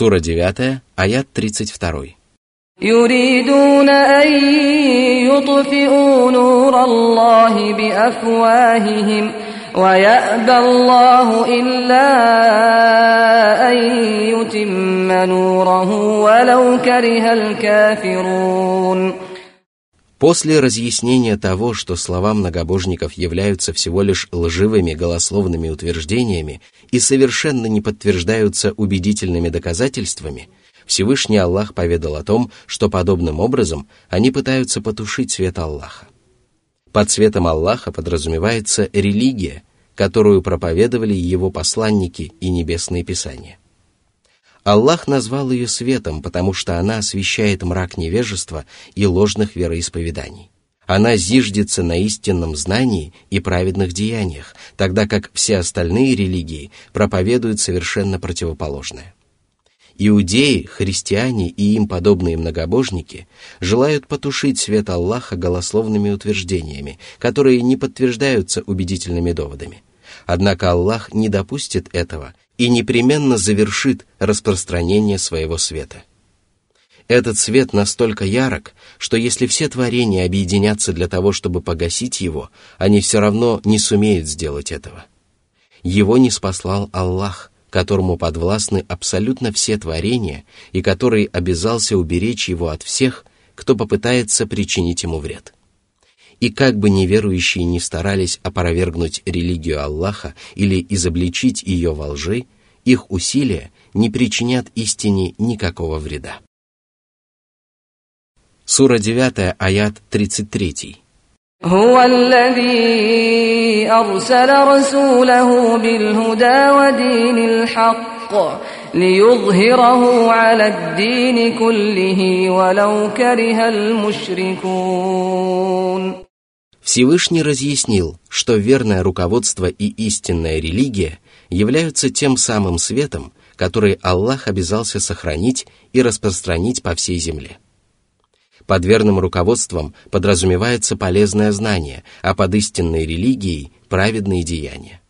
Сура 9, аят 32. يريدون أن يطفئوا نور الله بأفواههم ويأبى الله إلا أن يتم نوره ولو كره الكافرون После разъяснения того, что слова многобожников являются всего лишь лживыми голословными утверждениями и совершенно не подтверждаются убедительными доказательствами, Всевышний Аллах поведал о том, что подобным образом они пытаются потушить свет Аллаха. Под светом Аллаха подразумевается религия, которую проповедовали его посланники и небесные писания. Аллах назвал ее светом, потому что она освещает мрак невежества и ложных вероисповеданий. Она зиждется на истинном знании и праведных деяниях, тогда как все остальные религии проповедуют совершенно противоположное. Иудеи, христиане и им подобные многобожники желают потушить свет Аллаха голословными утверждениями, которые не подтверждаются убедительными доводами. Однако Аллах не допустит этого и непременно завершит распространение своего света. Этот свет настолько ярок, что если все творения объединятся для того, чтобы погасить его, они все равно не сумеют сделать этого. Его не спаслал Аллах, которому подвластны абсолютно все творения и который обязался уберечь его от всех, кто попытается причинить ему вред. И как бы неверующие не старались опровергнуть религию Аллаха или изобличить ее во лжи, их усилия не причинят истине никакого вреда. Сура 9, аят 33. هو الذي أرسل رسوله بالهدى ودين الحق ليظهره على الدين كله ولو كره المشركون Всевышний разъяснил, что верное руководство и истинная религия являются тем самым светом, который Аллах обязался сохранить и распространить по всей земле. Под верным руководством подразумевается полезное знание, а под истинной религией – праведные деяния.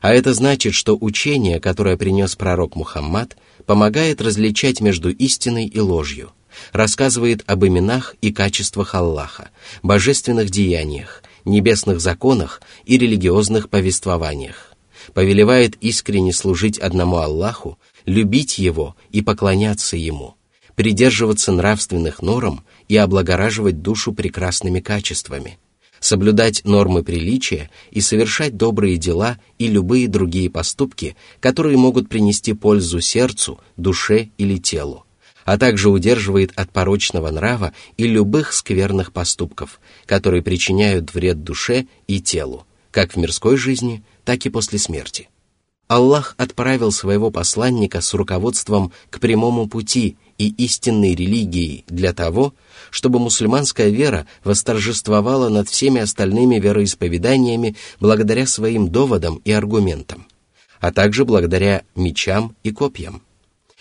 А это значит, что учение, которое принес пророк Мухаммад, помогает различать между истиной и ложью, рассказывает об именах и качествах Аллаха, божественных деяниях, небесных законах и религиозных повествованиях, повелевает искренне служить одному Аллаху, любить Его и поклоняться Ему, придерживаться нравственных норм и облагораживать душу прекрасными качествами, соблюдать нормы приличия и совершать добрые дела и любые другие поступки, которые могут принести пользу сердцу, душе или телу, а также удерживает от порочного нрава и любых скверных поступков, которые причиняют вред душе и телу, как в мирской жизни, так и после смерти. Аллах отправил своего посланника с руководством к прямому пути и истинной религией для того, чтобы мусульманская вера восторжествовала над всеми остальными вероисповеданиями благодаря своим доводам и аргументам, а также благодаря мечам и копьям.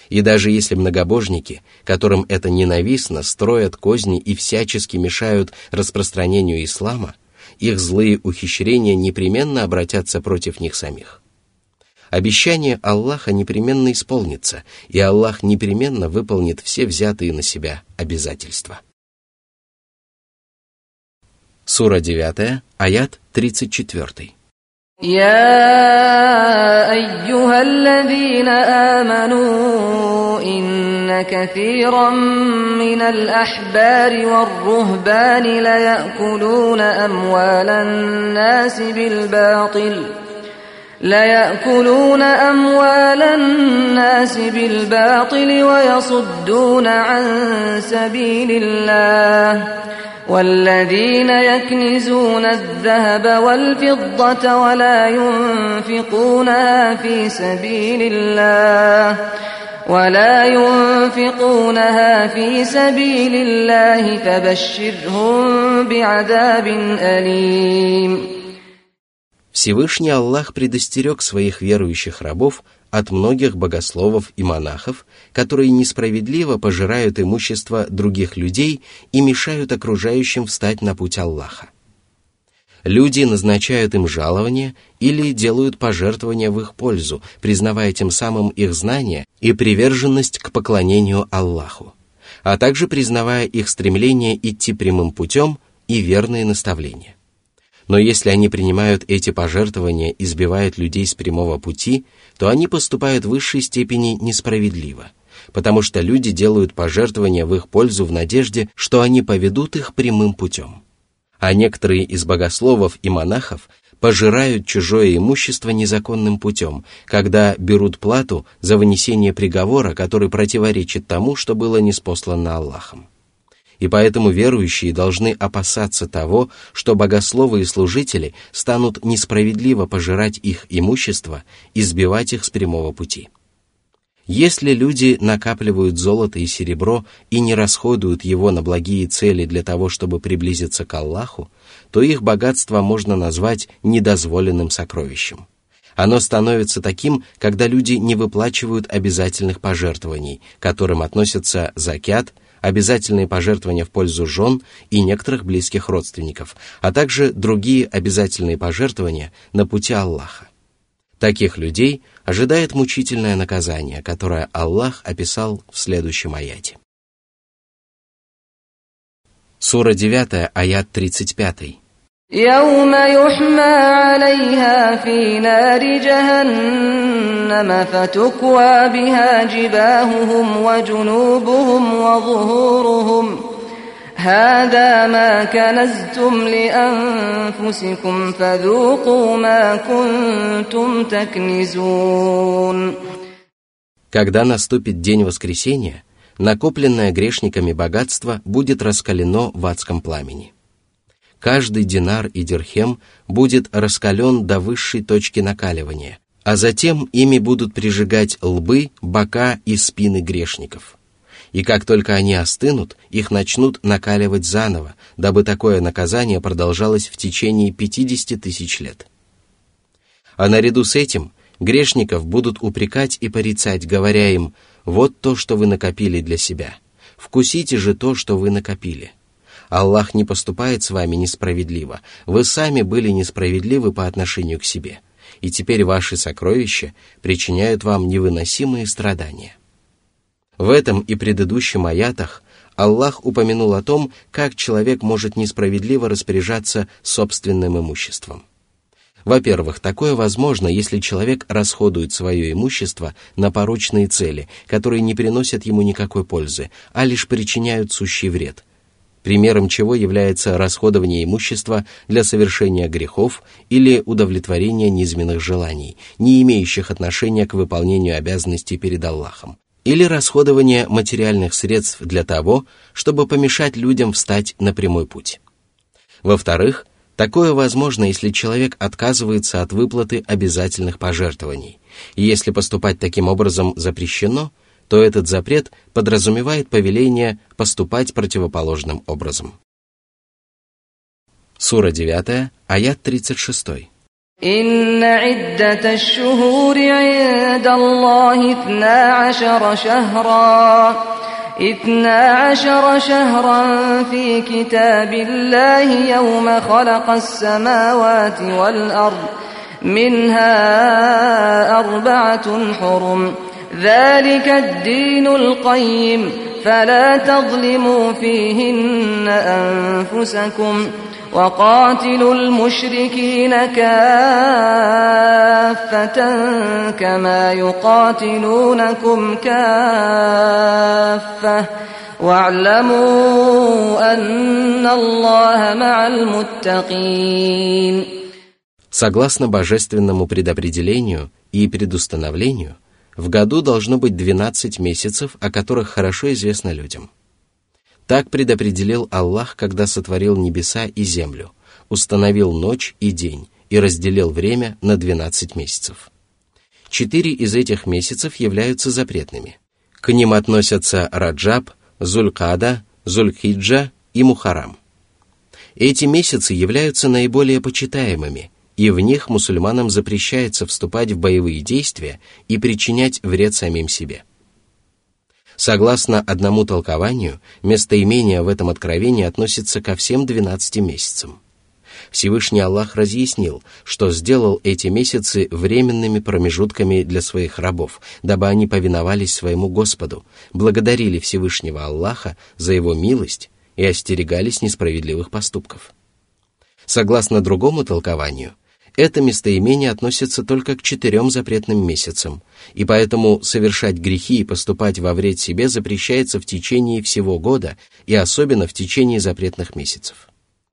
И даже если многобожники, которым это ненавистно, строят козни и всячески мешают распространению ислама, их злые ухищрения непременно обратятся против них самих. Обещание Аллаха непременно исполнится, и Аллах непременно выполнит все взятые на себя обязательства. Сура 9, аят 34. يا أيها الذين آمنوا إن كثيرا من الأحبار والرهبان ليأكلون أموال الناس بالباطل ليأكلون أموال الناس بالباطل ويصدون عن سبيل الله. والذين يكنزون الذهب والفضة ولا ينفقونها في سبيل الله ولا ينفقونها في سبيل الله فبشرهم بعذاب أليم Всевышний Аллах предостерег своих верующих рабов от многих богословов и монахов, которые несправедливо пожирают имущество других людей и мешают окружающим встать на путь Аллаха. Люди назначают им жалования или делают пожертвования в их пользу, признавая тем самым их знания и приверженность к поклонению Аллаху, а также признавая их стремление идти прямым путем и верные наставления. Но если они принимают эти пожертвования и сбивают людей с прямого пути, то они поступают в высшей степени несправедливо, потому что люди делают пожертвования в их пользу в надежде, что они поведут их прямым путем. А некоторые из богословов и монахов пожирают чужое имущество незаконным путем, когда берут плату за вынесение приговора, который противоречит тому, что было неспослано Аллахом и поэтому верующие должны опасаться того, что богословы и служители станут несправедливо пожирать их имущество и сбивать их с прямого пути. Если люди накапливают золото и серебро и не расходуют его на благие цели для того, чтобы приблизиться к Аллаху, то их богатство можно назвать недозволенным сокровищем. Оно становится таким, когда люди не выплачивают обязательных пожертвований, к которым относятся закят – обязательные пожертвования в пользу жен и некоторых близких родственников, а также другие обязательные пожертвования на пути Аллаха. Таких людей ожидает мучительное наказание, которое Аллах описал в следующем аяте. Сура 9, аят 35. يوم يحمى عليها في نار جهنم فتكوى بها جباههم وجنوبهم وظهورهم هذا ما كنزتم لأنفسكم فذوقوا ما كنتم تكنزون Когда наступит день воскресения, накопленное грешниками богатство будет раскалено в адском пламени каждый динар и дирхем будет раскален до высшей точки накаливания, а затем ими будут прижигать лбы, бока и спины грешников. И как только они остынут, их начнут накаливать заново, дабы такое наказание продолжалось в течение 50 тысяч лет. А наряду с этим грешников будут упрекать и порицать, говоря им, «Вот то, что вы накопили для себя. Вкусите же то, что вы накопили». Аллах не поступает с вами несправедливо. Вы сами были несправедливы по отношению к себе. И теперь ваши сокровища причиняют вам невыносимые страдания. В этом и предыдущем аятах Аллах упомянул о том, как человек может несправедливо распоряжаться собственным имуществом. Во-первых, такое возможно, если человек расходует свое имущество на порочные цели, которые не приносят ему никакой пользы, а лишь причиняют сущий вред, примером чего является расходование имущества для совершения грехов или удовлетворения низменных желаний, не имеющих отношения к выполнению обязанностей перед Аллахом, или расходование материальных средств для того, чтобы помешать людям встать на прямой путь. Во-вторых, такое возможно, если человек отказывается от выплаты обязательных пожертвований, и если поступать таким образом запрещено – то этот запрет подразумевает повеление поступать противоположным образом. Сура 9, аят 36. إن عدة الشهور عند الله اثنا عشر شهرا اثنا عشر شهرا في كتاب الله يوم خلق السماوات والأرض منها أربعة حرم ذلك الدين القيم فلا تظلموا فيهن أنفسكم وقاتلوا المشركين كافة كما يقاتلونكم كافة واعلموا أن الله مع المتقين Согласно божественному предопределению и предустановлению – в году должно быть 12 месяцев, о которых хорошо известно людям. Так предопределил Аллах, когда сотворил небеса и землю, установил ночь и день и разделил время на 12 месяцев. Четыре из этих месяцев являются запретными. К ним относятся Раджаб, Зулькада, Зулькиджа и Мухарам. Эти месяцы являются наиболее почитаемыми – и в них мусульманам запрещается вступать в боевые действия и причинять вред самим себе. Согласно одному толкованию, местоимение в этом откровении относится ко всем 12 месяцам. Всевышний Аллах разъяснил, что сделал эти месяцы временными промежутками для своих рабов, дабы они повиновались своему Господу, благодарили Всевышнего Аллаха за его милость и остерегались несправедливых поступков. Согласно другому толкованию, это местоимение относится только к четырем запретным месяцам, и поэтому совершать грехи и поступать во вред себе запрещается в течение всего года и особенно в течение запретных месяцев.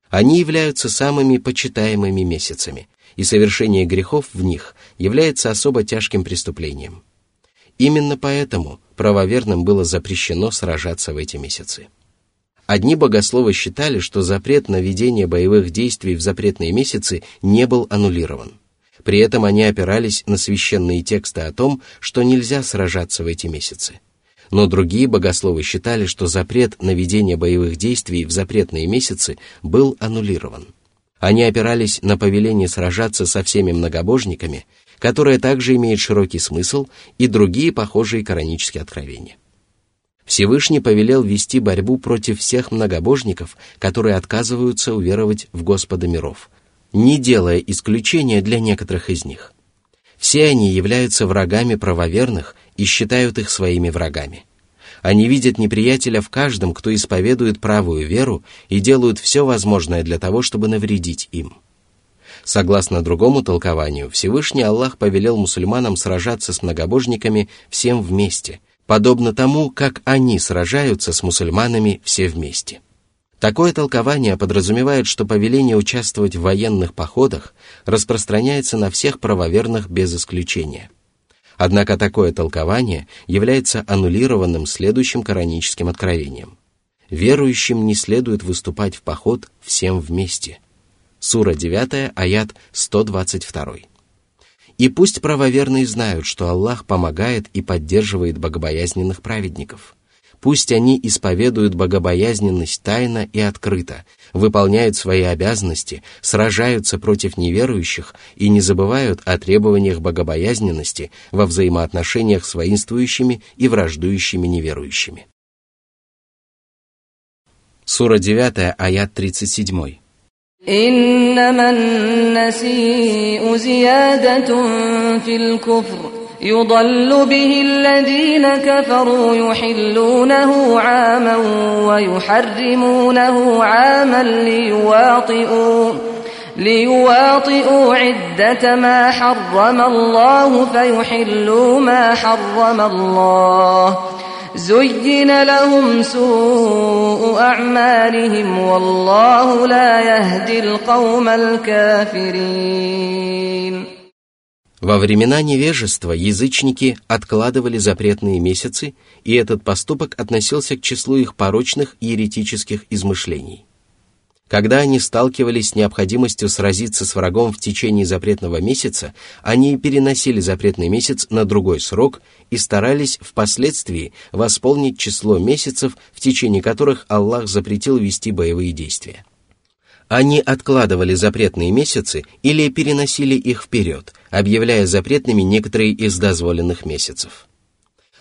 Они являются самыми почитаемыми месяцами, и совершение грехов в них является особо тяжким преступлением. Именно поэтому правоверным было запрещено сражаться в эти месяцы. Одни богословы считали, что запрет на ведение боевых действий в запретные месяцы не был аннулирован. При этом они опирались на священные тексты о том, что нельзя сражаться в эти месяцы – но другие богословы считали, что запрет на ведение боевых действий в запретные месяцы был аннулирован. Они опирались на повеление сражаться со всеми многобожниками, которое также имеет широкий смысл, и другие похожие коранические откровения. Всевышний повелел вести борьбу против всех многобожников, которые отказываются уверовать в Господа миров, не делая исключения для некоторых из них. Все они являются врагами правоверных и считают их своими врагами. Они видят неприятеля в каждом, кто исповедует правую веру и делают все возможное для того, чтобы навредить им. Согласно другому толкованию, Всевышний Аллах повелел мусульманам сражаться с многобожниками всем вместе, подобно тому, как они сражаются с мусульманами все вместе. Такое толкование подразумевает, что повеление участвовать в военных походах распространяется на всех правоверных без исключения. Однако такое толкование является аннулированным следующим кораническим откровением. Верующим не следует выступать в поход всем вместе. Сура 9, аят 122. И пусть правоверные знают, что Аллах помогает и поддерживает богобоязненных праведников – Пусть они исповедуют богобоязненность тайно и открыто, выполняют свои обязанности, сражаются против неверующих и не забывают о требованиях богобоязненности во взаимоотношениях с воинствующими и враждующими неверующими. Сура 9, аят 37. إنما النسيء زيادة في الكفر. يضل به الذين كفروا يحلونه عاما ويحرمونه عاما ليواطئوا ليواطئوا عدة ما حرم الله فيحلوا ما حرم الله. زين لهم سوء أعمالهم والله لا يهدي القوم الكافرين Во времена невежества язычники откладывали запретные месяцы, и этот поступок относился к числу их порочных и еретических измышлений. когда они сталкивались с необходимостью сразиться с врагом в течение запретного месяца, они переносили запретный месяц на другой срок и старались впоследствии восполнить число месяцев, в течение которых Аллах запретил вести боевые действия. Они откладывали запретные месяцы или переносили их вперед, объявляя запретными некоторые из дозволенных месяцев.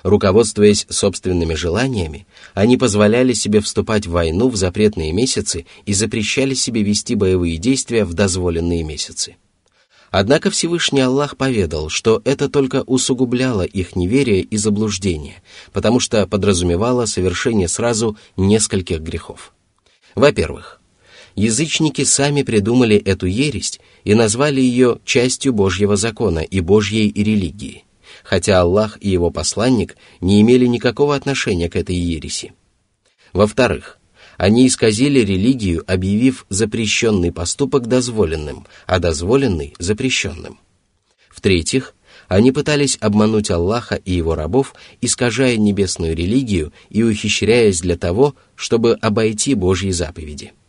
Руководствуясь собственными желаниями, они позволяли себе вступать в войну в запретные месяцы и запрещали себе вести боевые действия в дозволенные месяцы. Однако Всевышний Аллах поведал, что это только усугубляло их неверие и заблуждение, потому что подразумевало совершение сразу нескольких грехов. Во-первых, язычники сами придумали эту ересь и назвали ее частью Божьего закона и Божьей религии, хотя Аллах и его посланник не имели никакого отношения к этой ереси. Во-вторых, они исказили религию, объявив запрещенный поступок дозволенным, а дозволенный – запрещенным. В-третьих, они пытались обмануть Аллаха и его рабов, искажая небесную религию и ухищряясь для того, чтобы обойти Божьи заповеди –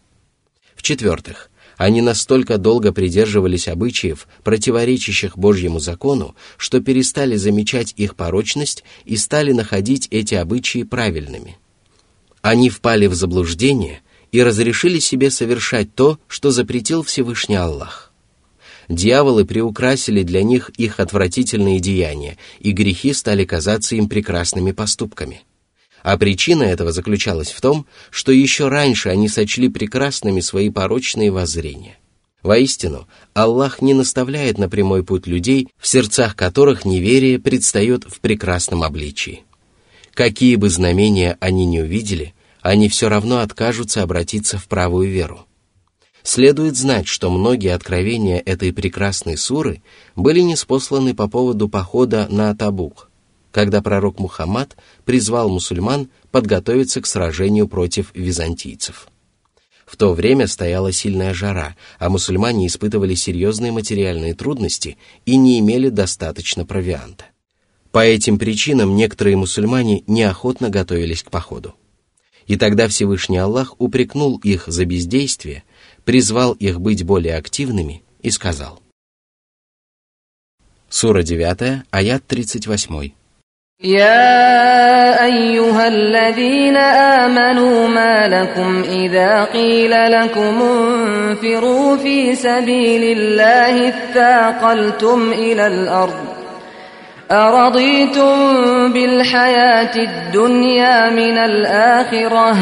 в-четвертых, они настолько долго придерживались обычаев, противоречащих Божьему закону, что перестали замечать их порочность и стали находить эти обычаи правильными. Они впали в заблуждение и разрешили себе совершать то, что запретил Всевышний Аллах. Дьяволы приукрасили для них их отвратительные деяния, и грехи стали казаться им прекрасными поступками – а причина этого заключалась в том, что еще раньше они сочли прекрасными свои порочные воззрения. Воистину, Аллах не наставляет на прямой путь людей, в сердцах которых неверие предстает в прекрасном обличии. Какие бы знамения они ни увидели, они все равно откажутся обратиться в правую веру. Следует знать, что многие откровения этой прекрасной суры были неспосланы по поводу похода на Табук, когда пророк Мухаммад призвал мусульман подготовиться к сражению против византийцев. В то время стояла сильная жара, а мусульмане испытывали серьезные материальные трудности и не имели достаточно провианта. По этим причинам некоторые мусульмане неохотно готовились к походу. И тогда Всевышний Аллах упрекнул их за бездействие, призвал их быть более активными и сказал. Сура 9, аят 38. يا أيها الذين آمنوا ما لكم إذا قيل لكم انفروا في سبيل الله اثاقلتم إلى الأرض أرضيتم بالحياة الدنيا من الآخرة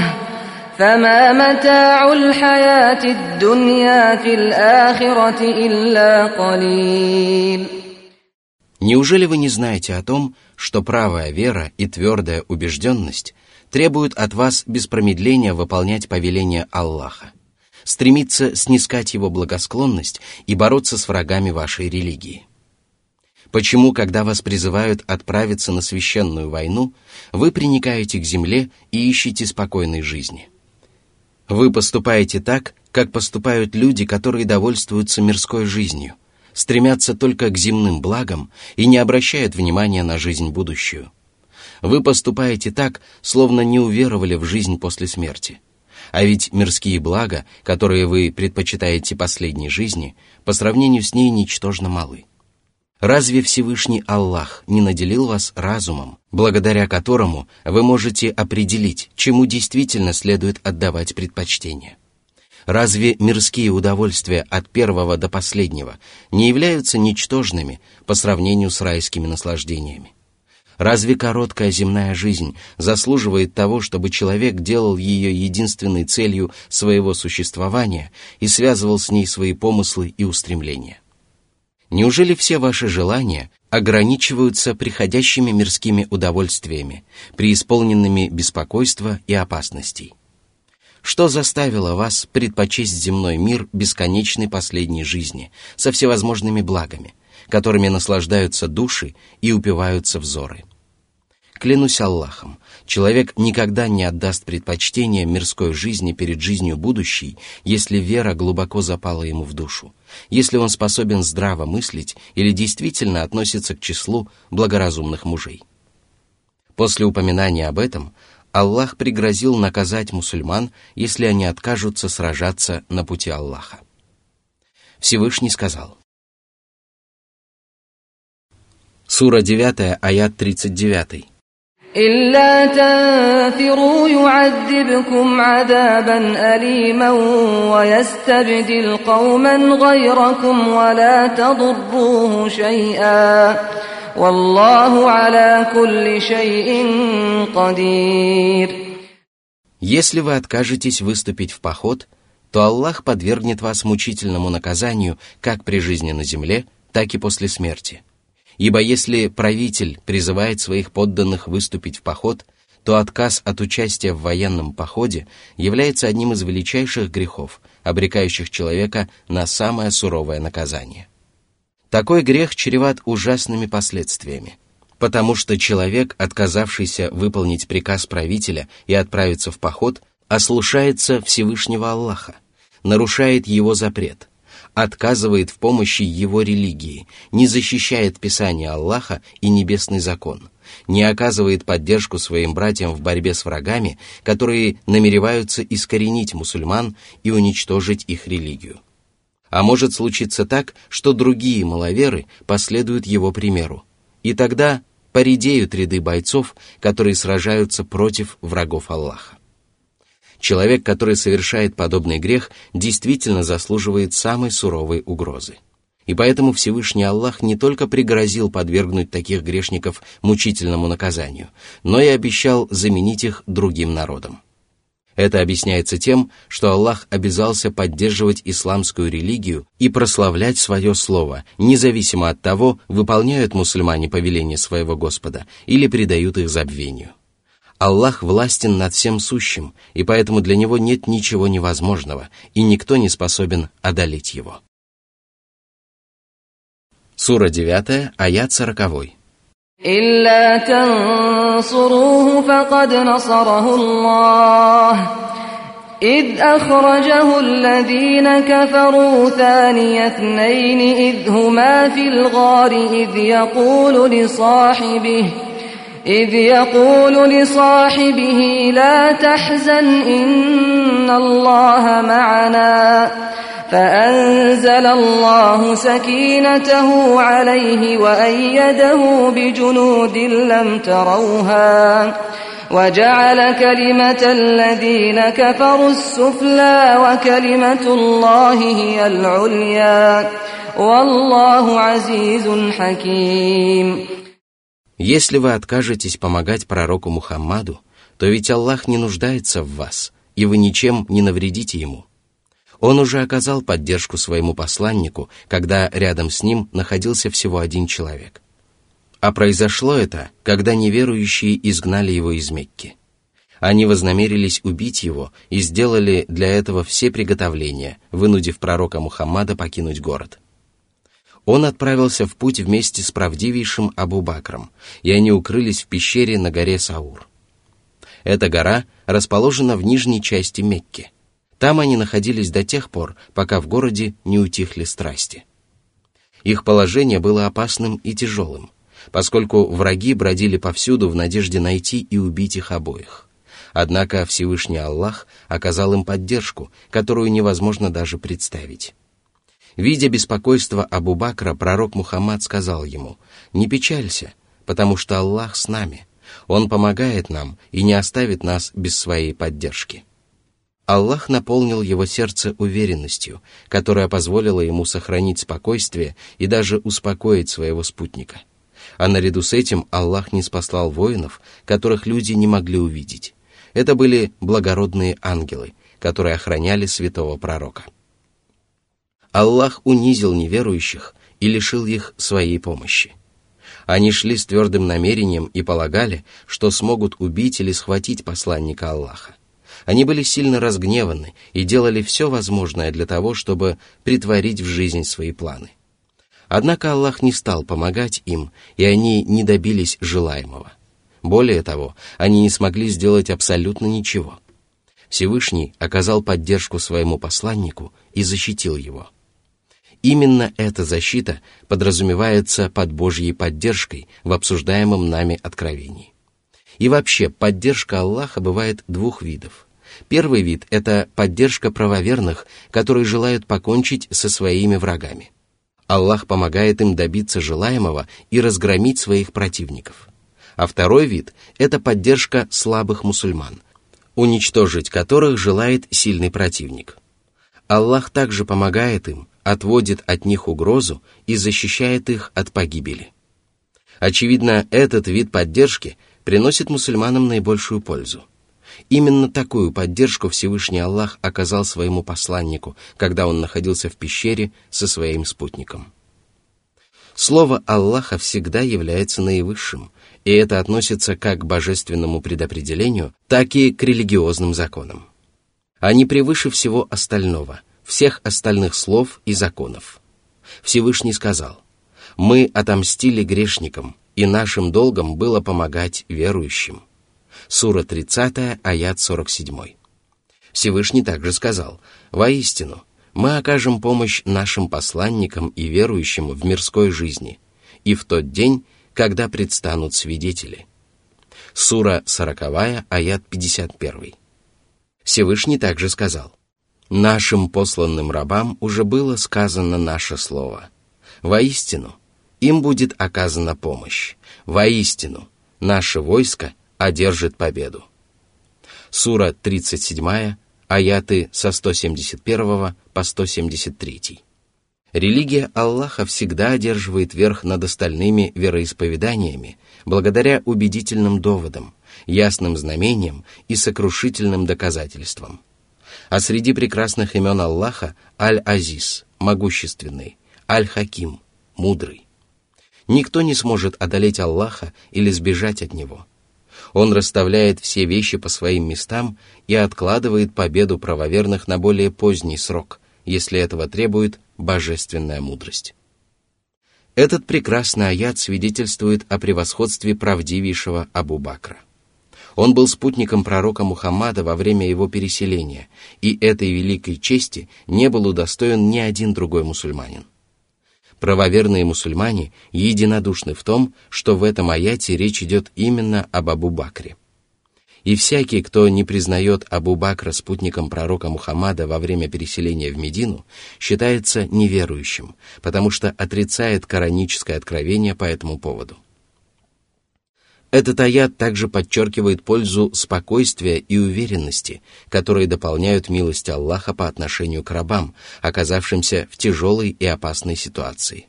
فما متاع الحياة الدنيا في الآخرة إلا قليل Неужели вы не знаете о том, что правая вера и твердая убежденность требуют от вас без промедления выполнять повеления Аллаха, стремиться снискать его благосклонность и бороться с врагами вашей религии? Почему, когда вас призывают отправиться на священную войну, вы приникаете к земле и ищете спокойной жизни? Вы поступаете так, как поступают люди, которые довольствуются мирской жизнью, стремятся только к земным благам и не обращают внимания на жизнь будущую. Вы поступаете так, словно не уверовали в жизнь после смерти. А ведь мирские блага, которые вы предпочитаете последней жизни, по сравнению с ней ничтожно малы. Разве Всевышний Аллах не наделил вас разумом, благодаря которому вы можете определить, чему действительно следует отдавать предпочтение? Разве мирские удовольствия от первого до последнего не являются ничтожными по сравнению с райскими наслаждениями? Разве короткая земная жизнь заслуживает того, чтобы человек делал ее единственной целью своего существования и связывал с ней свои помыслы и устремления? Неужели все ваши желания ограничиваются приходящими мирскими удовольствиями, преисполненными беспокойства и опасностей? Что заставило вас предпочесть земной мир бесконечной последней жизни со всевозможными благами, которыми наслаждаются души и упиваются взоры? Клянусь Аллахом, человек никогда не отдаст предпочтение мирской жизни перед жизнью будущей, если вера глубоко запала ему в душу, если он способен здраво мыслить или действительно относится к числу благоразумных мужей. После упоминания об этом Аллах пригрозил наказать мусульман, если они откажутся сражаться на пути Аллаха. Всевышний сказал. Сура 9, аят 39. إلا تنفروا يعذبكم عذابا أليما ويستبدل قوما غيركم ولا تضروه شيئا если вы откажетесь выступить в поход, то Аллах подвергнет вас мучительному наказанию как при жизни на земле, так и после смерти. Ибо если правитель призывает своих подданных выступить в поход, то отказ от участия в военном походе является одним из величайших грехов, обрекающих человека на самое суровое наказание. Такой грех чреват ужасными последствиями, потому что человек, отказавшийся выполнить приказ правителя и отправиться в поход, ослушается Всевышнего Аллаха, нарушает его запрет, отказывает в помощи его религии, не защищает Писание Аллаха и небесный закон, не оказывает поддержку своим братьям в борьбе с врагами, которые намереваются искоренить мусульман и уничтожить их религию. А может случиться так, что другие маловеры последуют его примеру. И тогда поредеют ряды бойцов, которые сражаются против врагов Аллаха. Человек, который совершает подобный грех, действительно заслуживает самой суровой угрозы. И поэтому Всевышний Аллах не только пригрозил подвергнуть таких грешников мучительному наказанию, но и обещал заменить их другим народом. Это объясняется тем, что Аллах обязался поддерживать исламскую религию и прославлять свое слово, независимо от того, выполняют мусульмане повеления своего Господа или предают их забвению. Аллах властен над всем сущим, и поэтому для него нет ничего невозможного, и никто не способен одолеть его. Сура 9, аят 40. إلا تنصروه فقد نصره الله. إذ أخرجه الذين كفروا ثاني اثنين إذ هما في الغار إذ يقول لصاحبه إذ يقول لصاحبه لا تحزن إن الله معنا. فأنزل الله سكينته عليه وأيده بجنود لم تروها وجعل كلمة الذين كفروا السفلى وكلمة الله هي العليا والله عزيز حكيم Если вы откажетесь помогать пророку Мухаммаду, то ведь Аллах не нуждается в вас, и вы ничем не навредите ему. он уже оказал поддержку своему посланнику, когда рядом с ним находился всего один человек. А произошло это, когда неверующие изгнали его из Мекки. Они вознамерились убить его и сделали для этого все приготовления, вынудив пророка Мухаммада покинуть город он отправился в путь вместе с правдивейшим Абу Бакром, и они укрылись в пещере на горе Саур. Эта гора расположена в нижней части Мекки. Там они находились до тех пор, пока в городе не утихли страсти. Их положение было опасным и тяжелым, поскольку враги бродили повсюду в надежде найти и убить их обоих. Однако Всевышний Аллах оказал им поддержку, которую невозможно даже представить. Видя беспокойство Абу Бакра, пророк Мухаммад сказал ему, «Не печалься, потому что Аллах с нами. Он помогает нам и не оставит нас без своей поддержки». Аллах наполнил его сердце уверенностью, которая позволила ему сохранить спокойствие и даже успокоить своего спутника. А наряду с этим Аллах не спаслал воинов, которых люди не могли увидеть. Это были благородные ангелы, которые охраняли святого пророка. Аллах унизил неверующих и лишил их своей помощи. Они шли с твердым намерением и полагали, что смогут убить или схватить посланника Аллаха. Они были сильно разгневаны и делали все возможное для того, чтобы притворить в жизнь свои планы. Однако Аллах не стал помогать им, и они не добились желаемого. Более того, они не смогли сделать абсолютно ничего. Всевышний оказал поддержку своему посланнику и защитил его – Именно эта защита подразумевается под Божьей поддержкой в обсуждаемом нами откровении. И вообще, поддержка Аллаха бывает двух видов. Первый вид – это поддержка правоверных, которые желают покончить со своими врагами. Аллах помогает им добиться желаемого и разгромить своих противников. А второй вид – это поддержка слабых мусульман, уничтожить которых желает сильный противник. Аллах также помогает им, отводит от них угрозу и защищает их от погибели. Очевидно, этот вид поддержки приносит мусульманам наибольшую пользу. Именно такую поддержку Всевышний Аллах оказал своему посланнику, когда он находился в пещере со своим спутником. Слово Аллаха всегда является наивысшим, и это относится как к божественному предопределению, так и к религиозным законам. Они превыше всего остального – всех остальных слов и законов. Всевышний сказал, «Мы отомстили грешникам, и нашим долгом было помогать верующим». Сура 30, аят 47. Всевышний также сказал, «Воистину, мы окажем помощь нашим посланникам и верующим в мирской жизни, и в тот день, когда предстанут свидетели». Сура 40, аят 51. Всевышний также сказал, Нашим посланным рабам уже было сказано наше слово. Воистину, им будет оказана помощь. Воистину, наше войско одержит победу. Сура 37, аяты со 171 по 173. Религия Аллаха всегда одерживает верх над остальными вероисповеданиями благодаря убедительным доводам, ясным знамением и сокрушительным доказательством. А среди прекрасных имен Аллаха Аль-Азиз, могущественный, Аль-Хаким, мудрый. Никто не сможет одолеть Аллаха или сбежать от Него. Он расставляет все вещи по своим местам и откладывает победу правоверных на более поздний срок, если этого требует божественная мудрость. Этот прекрасный аят свидетельствует о превосходстве правдивейшего Абу Бакра. Он был спутником пророка Мухаммада во время его переселения, и этой великой чести не был удостоен ни один другой мусульманин. Правоверные мусульмане единодушны в том, что в этом аяте речь идет именно об Абу Бакре. И всякий, кто не признает Абу Бакра спутником пророка Мухаммада во время переселения в Медину, считается неверующим, потому что отрицает кораническое откровение по этому поводу. Этот аят также подчеркивает пользу спокойствия и уверенности, которые дополняют милость Аллаха по отношению к рабам, оказавшимся в тяжелой и опасной ситуации.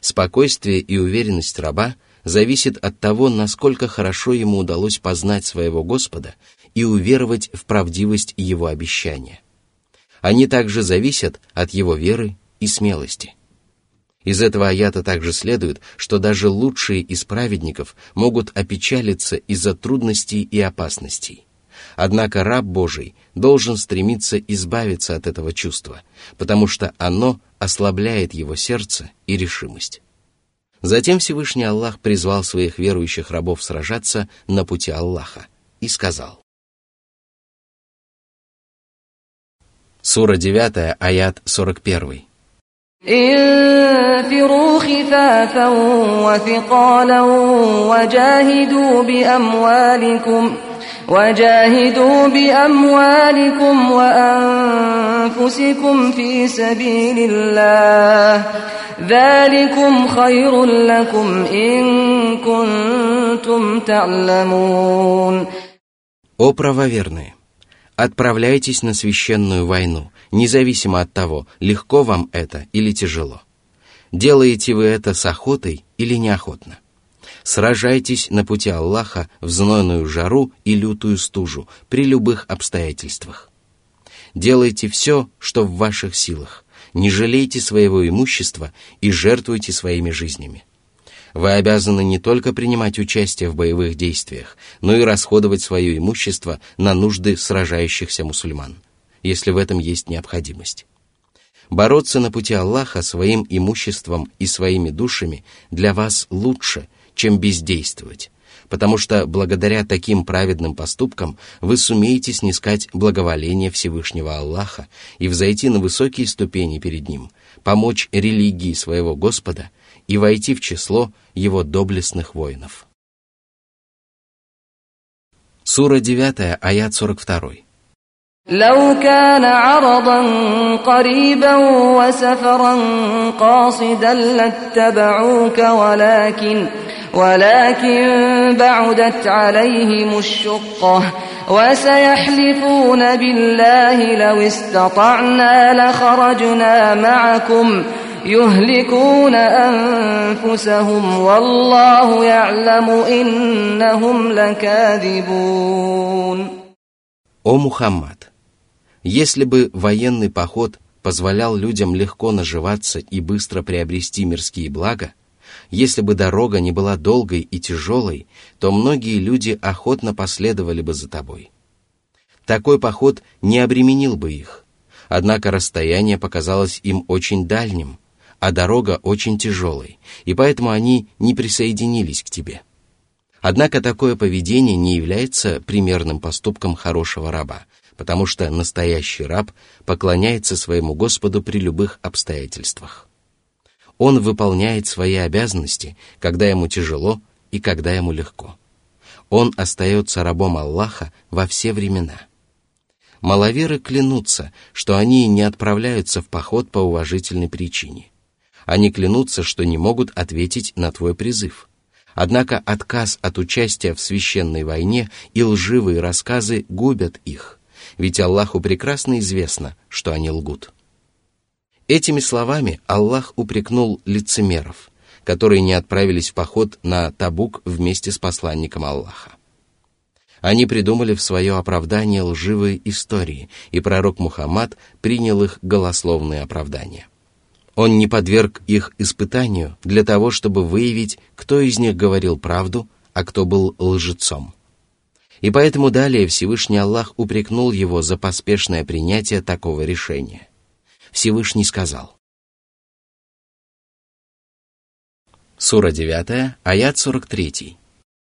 Спокойствие и уверенность раба – зависит от того, насколько хорошо ему удалось познать своего Господа и уверовать в правдивость его обещания. Они также зависят от его веры и смелости. Из этого аята также следует, что даже лучшие из праведников могут опечалиться из-за трудностей и опасностей. Однако раб Божий должен стремиться избавиться от этого чувства, потому что оно ослабляет его сердце и решимость. Затем Всевышний Аллах призвал своих верующих рабов сражаться на пути Аллаха и сказал. Сура 9, аят 41. انفروا خفافا وثقالا وجاهدوا بأموالكم وجاهدوا بأموالكم وأنفسكم في سبيل الله ذلكم خير لكم إن كنتم تعلمون О правоверные! Отправляйтесь на священную войну, независимо от того, легко вам это или тяжело. Делаете вы это с охотой или неохотно. Сражайтесь на пути Аллаха в знойную жару и лютую стужу при любых обстоятельствах. Делайте все, что в ваших силах, не жалейте своего имущества и жертвуйте своими жизнями. Вы обязаны не только принимать участие в боевых действиях, но и расходовать свое имущество на нужды сражающихся мусульман, если в этом есть необходимость. Бороться на пути Аллаха своим имуществом и своими душами для вас лучше, чем бездействовать, потому что благодаря таким праведным поступкам вы сумеете снискать благоволение Всевышнего Аллаха и взойти на высокие ступени перед Ним, помочь религии своего Господа и войти в число Его доблестных воинов. Сура 9, аят 42. لو كان عرضا قريبا وسفرا قاصدا لاتبعوك ولكن ولكن بعدت عليهم الشقة وسيحلفون بالله لو استطعنا لخرجنا معكم يهلكون أنفسهم والله يعلم إنهم لكاذبون О Мухаммад! Если бы военный поход позволял людям легко наживаться и быстро приобрести мирские блага, если бы дорога не была долгой и тяжелой, то многие люди охотно последовали бы за тобой. Такой поход не обременил бы их. Однако расстояние показалось им очень дальним, а дорога очень тяжелой, и поэтому они не присоединились к тебе. Однако такое поведение не является примерным поступком хорошего раба, потому что настоящий раб поклоняется своему Господу при любых обстоятельствах. Он выполняет свои обязанности, когда ему тяжело и когда ему легко. Он остается рабом Аллаха во все времена. Маловеры клянутся, что они не отправляются в поход по уважительной причине. Они клянутся, что не могут ответить на твой призыв. Однако отказ от участия в священной войне и лживые рассказы губят их, ведь Аллаху прекрасно известно, что они лгут. Этими словами Аллах упрекнул лицемеров, которые не отправились в поход на Табук вместе с посланником Аллаха. Они придумали в свое оправдание лживые истории, и пророк Мухаммад принял их голословные оправдания. Он не подверг их испытанию для того, чтобы выявить, кто из них говорил правду, а кто был лжецом. И поэтому далее Всевышний Аллах упрекнул его за поспешное принятие такого решения. Всевышний сказал. Сура 9, аят 43.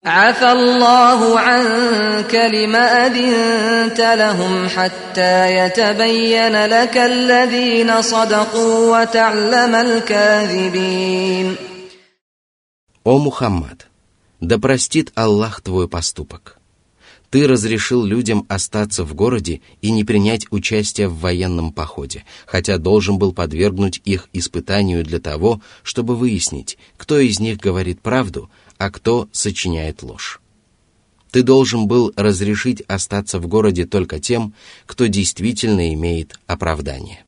عفى الله عنك لما أذنت لهم حتى يتبين لك الذين صدقوا وتعلم الكاذبين О Мухаммад, да простит Аллах твой поступок. Ты разрешил людям остаться в городе и не принять участие в военном походе, хотя должен был подвергнуть их испытанию для того, чтобы выяснить, кто из них говорит правду, а кто сочиняет ложь. Ты должен был разрешить остаться в городе только тем, кто действительно имеет оправдание.